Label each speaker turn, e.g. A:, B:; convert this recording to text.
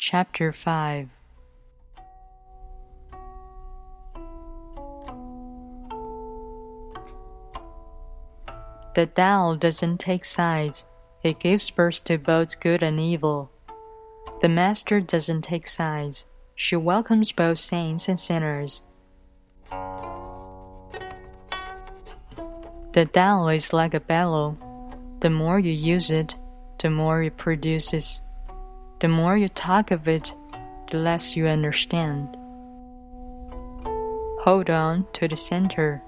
A: Chapter 5 The Tao doesn't take sides, it gives birth to both good and evil. The Master doesn't take sides, she welcomes both saints and sinners. The Tao is like a bellow. The more you use it, the more it produces. The more you talk of it, the less you understand. Hold on to the center.